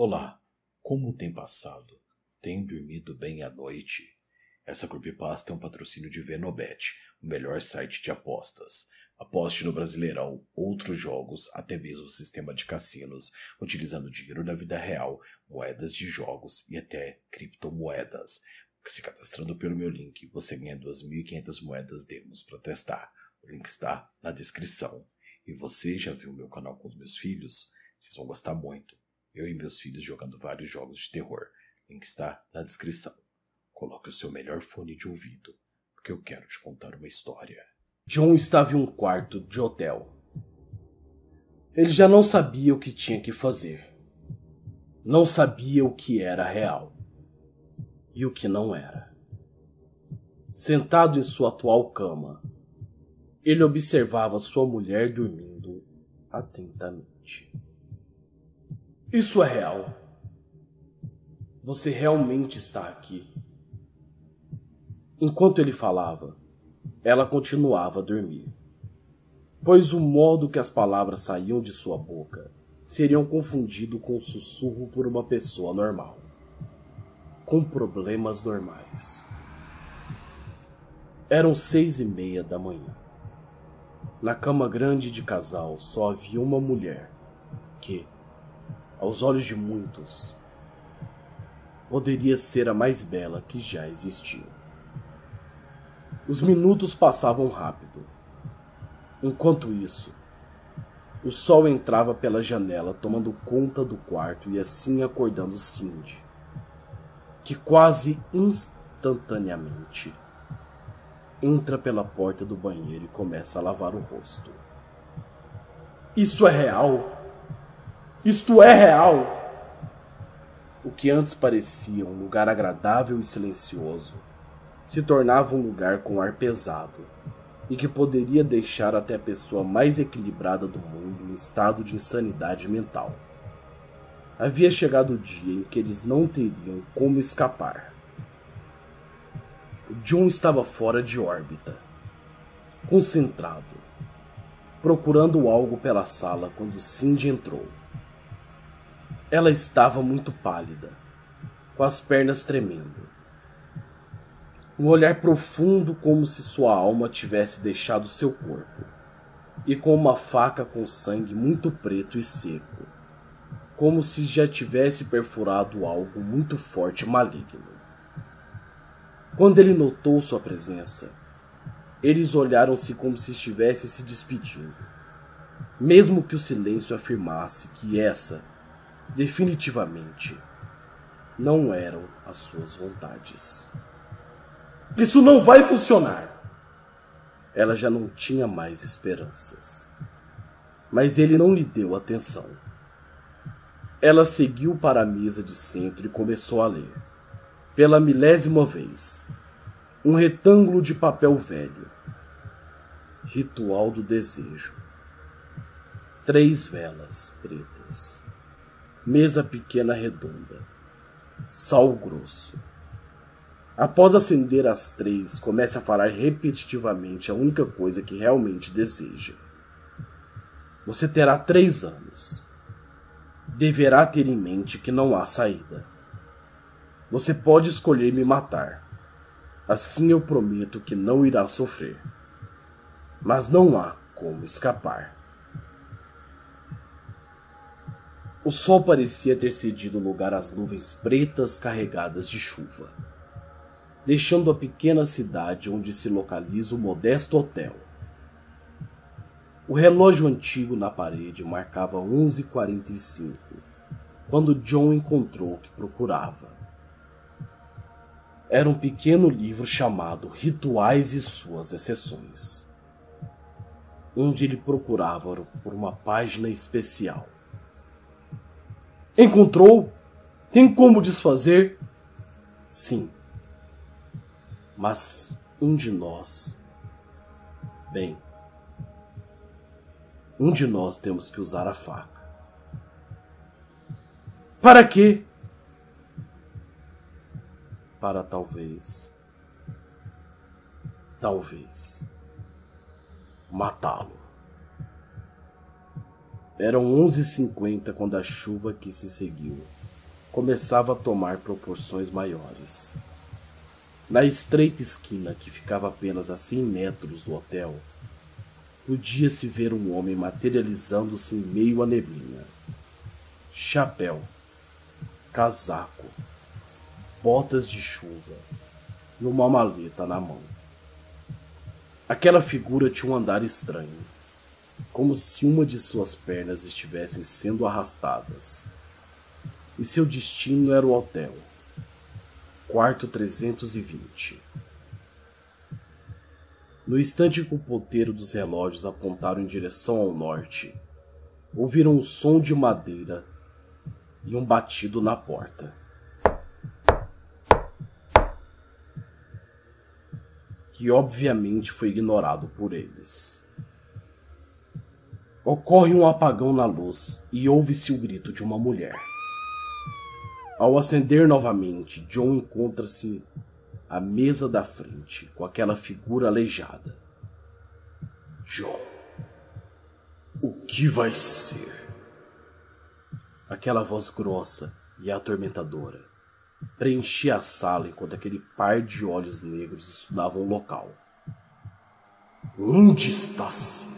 Olá, como tem passado? Tem dormido bem à noite? Essa creepypasta é um patrocínio de Venobet, o melhor site de apostas. Aposte no Brasileirão, outros jogos, até mesmo o sistema de cassinos, utilizando dinheiro da vida real, moedas de jogos e até criptomoedas. Se cadastrando pelo meu link, você ganha 2.500 moedas demos para testar. O link está na descrição. E você já viu meu canal com os meus filhos? Vocês vão gostar muito eu e meus filhos jogando vários jogos de terror. Link está na descrição. Coloque o seu melhor fone de ouvido, porque eu quero te contar uma história. John estava em um quarto de hotel. Ele já não sabia o que tinha que fazer. Não sabia o que era real e o que não era. Sentado em sua atual cama, ele observava sua mulher dormindo atentamente. Isso é real. Você realmente está aqui. Enquanto ele falava, ela continuava a dormir, pois o modo que as palavras saíam de sua boca seriam confundido com o sussurro por uma pessoa normal, com problemas normais. Eram seis e meia da manhã. Na cama grande de casal só havia uma mulher que, aos olhos de muitos, poderia ser a mais bela que já existiu. Os minutos passavam rápido. Enquanto isso, o sol entrava pela janela, tomando conta do quarto e assim acordando Cindy, que quase instantaneamente entra pela porta do banheiro e começa a lavar o rosto. Isso é real? Isto é real. O que antes parecia um lugar agradável e silencioso se tornava um lugar com ar pesado e que poderia deixar até a pessoa mais equilibrada do mundo em estado de insanidade mental. Havia chegado o dia em que eles não teriam como escapar. John estava fora de órbita, concentrado, procurando algo pela sala quando Cindy entrou. Ela estava muito pálida, com as pernas tremendo. Um olhar profundo, como se sua alma tivesse deixado seu corpo, e com uma faca com sangue muito preto e seco, como se já tivesse perfurado algo muito forte e maligno. Quando ele notou sua presença, eles olharam-se como se estivessem se despedindo, mesmo que o silêncio afirmasse que essa definitivamente não eram as suas vontades. Isso não vai funcionar! Ela já não tinha mais esperanças. Mas ele não lhe deu atenção. Ela seguiu para a mesa de centro e começou a ler, pela milésima vez, um retângulo de papel velho. Ritual do desejo. Três velas pretas mesa pequena redonda, sal grosso. Após acender as três, comece a falar repetitivamente a única coisa que realmente deseja. Você terá três anos. Deverá ter em mente que não há saída. Você pode escolher me matar. Assim eu prometo que não irá sofrer. Mas não há como escapar. O sol parecia ter cedido lugar às nuvens pretas carregadas de chuva, deixando a pequena cidade onde se localiza o modesto hotel. O relógio antigo na parede marcava 11h45, quando John encontrou o que procurava. Era um pequeno livro chamado Rituais e Suas Exceções, onde ele procurava por uma página especial Encontrou? Tem como desfazer? Sim. Mas um de nós. Bem, um de nós temos que usar a faca. Para quê? Para talvez. Talvez. Matá-lo. Eram 11h50 quando a chuva que se seguiu começava a tomar proporções maiores. Na estreita esquina que ficava apenas a cem metros do hotel, podia-se ver um homem materializando-se em meio à neblina. Chapéu, casaco, botas de chuva e uma maleta na mão. Aquela figura tinha um andar estranho, como se uma de suas pernas estivessem sendo arrastadas. E seu destino era o hotel, quarto 320. No instante que o ponteiro dos relógios apontaram em direção ao norte, ouviram um som de madeira e um batido na porta. Que obviamente foi ignorado por eles. Ocorre um apagão na luz e ouve-se o grito de uma mulher. Ao acender novamente, John encontra-se à mesa da frente com aquela figura aleijada. John, o que vai ser? Aquela voz grossa e atormentadora preenchia a sala enquanto aquele par de olhos negros estudavam o local. Onde está Cindy, John?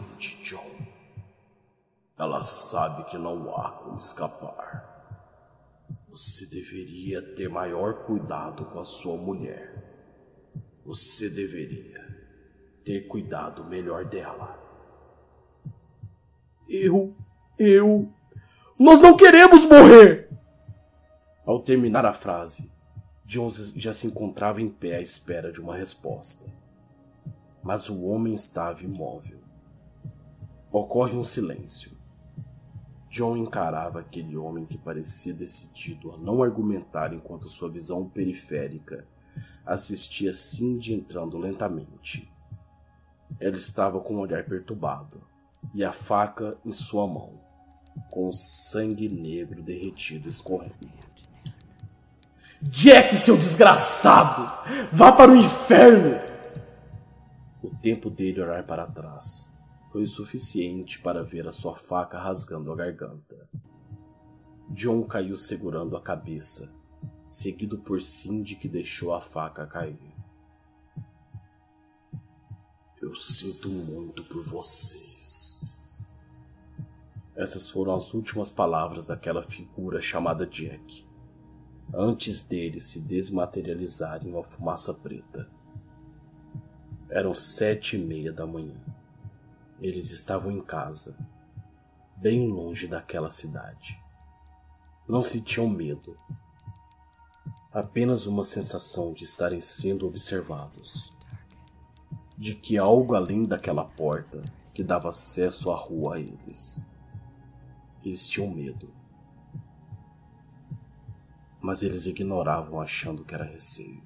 Ela sabe que não há como escapar. Você deveria ter maior cuidado com a sua mulher. Você deveria ter cuidado melhor dela. Eu. Eu. Nós não queremos morrer! Ao terminar a frase, Jones já se encontrava em pé à espera de uma resposta. Mas o homem estava imóvel. Ocorre um silêncio. John encarava aquele homem que parecia decidido a não argumentar enquanto sua visão periférica assistia Cindy entrando lentamente. Ela estava com o um olhar perturbado e a faca em sua mão, com o sangue negro derretido escorrendo. Jack, seu desgraçado! Vá para o inferno! O tempo dele olhar para trás foi o suficiente para ver a sua faca rasgando a garganta. John caiu segurando a cabeça, seguido por Cindy que deixou a faca cair. Eu sinto muito por vocês. Essas foram as últimas palavras daquela figura chamada Jack, antes dele se desmaterializar em uma fumaça preta. Eram sete e meia da manhã. Eles estavam em casa, bem longe daquela cidade. Não sentiam medo, apenas uma sensação de estarem sendo observados, de que algo além daquela porta que dava acesso à rua a eles. Eles tinham medo. Mas eles ignoravam achando que era receio.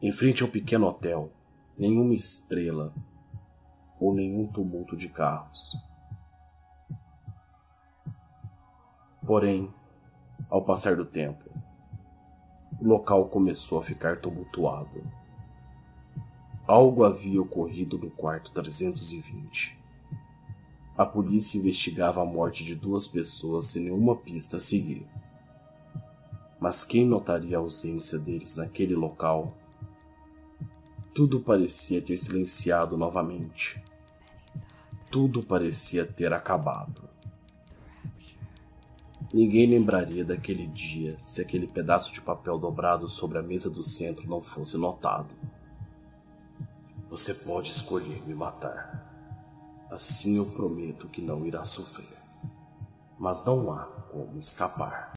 Em frente ao pequeno hotel, nenhuma estrela ou nenhum tumulto de carros. Porém, ao passar do tempo, o local começou a ficar tumultuado. Algo havia ocorrido no quarto 320. A polícia investigava a morte de duas pessoas sem nenhuma pista a seguir. Mas quem notaria a ausência deles naquele local? Tudo parecia ter silenciado novamente tudo parecia ter acabado. Ninguém lembraria daquele dia se aquele pedaço de papel dobrado sobre a mesa do centro não fosse notado. Você pode escolher me matar. Assim eu prometo que não irá sofrer. Mas não há como escapar.